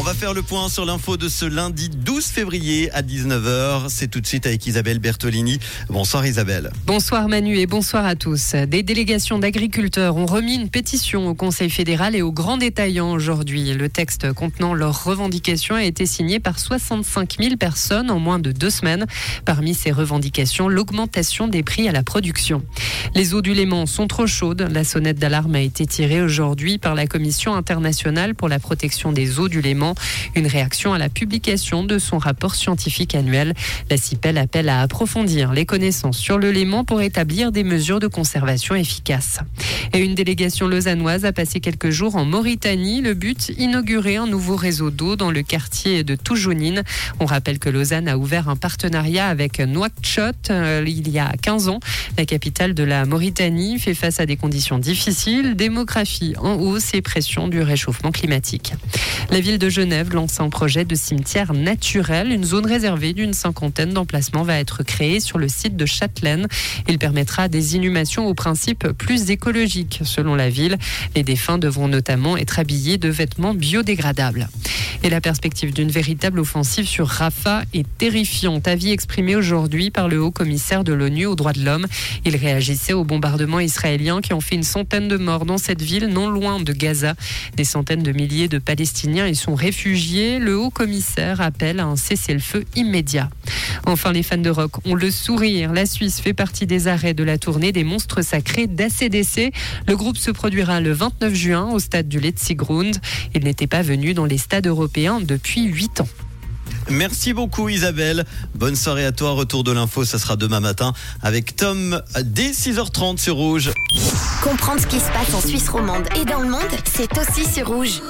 On va faire le point sur l'info de ce lundi 12 février à 19h. C'est tout de suite avec Isabelle Bertolini. Bonsoir Isabelle. Bonsoir Manu et bonsoir à tous. Des délégations d'agriculteurs ont remis une pétition au Conseil fédéral et aux grands détaillants aujourd'hui. Le texte contenant leurs revendications a été signé par 65 000 personnes en moins de deux semaines. Parmi ces revendications, l'augmentation des prix à la production. Les eaux du Léman sont trop chaudes. La sonnette d'alarme a été tirée aujourd'hui par la Commission internationale pour la protection des eaux du Léman. Une réaction à la publication de son rapport scientifique annuel. La CIPEL appelle à approfondir les connaissances sur le Léman pour établir des mesures de conservation efficaces. Et une délégation lausannoise a passé quelques jours en Mauritanie. Le but, inaugurer un nouveau réseau d'eau dans le quartier de Toujounine. On rappelle que Lausanne a ouvert un partenariat avec Nouakchott euh, il y a 15 ans. La capitale de la Mauritanie fait face à des conditions difficiles, démographie en hausse et pression du réchauffement climatique. La ville de Genève lance un projet de cimetière naturel. Une zone réservée d'une cinquantaine d'emplacements va être créée sur le site de Châtelaine. Il permettra des inhumations au principe plus écologique, selon la ville. Les défunts devront notamment être habillés de vêtements biodégradables. Et la perspective d'une véritable offensive sur Rafah est terrifiante. Avis exprimé aujourd'hui par le haut commissaire de l'ONU aux droits de l'homme. Il réagissait aux bombardements israéliens qui ont fait une centaine de morts dans cette ville non loin de Gaza. Des centaines de milliers de Palestiniens y sont réfugiés. Le haut commissaire appelle à un cessez-le-feu immédiat. Enfin, les fans de rock ont le sourire. La Suisse fait partie des arrêts de la tournée des monstres sacrés d'ACDC. Le groupe se produira le 29 juin au stade du Letzigrund. Il n'était pas venu dans les stades européens depuis 8 ans. Merci beaucoup Isabelle. Bonne soirée à toi. Retour de l'info, ça sera demain matin avec Tom dès 6h30 sur Rouge. Comprendre ce qui se passe en Suisse romande et dans le monde, c'est aussi sur Rouge.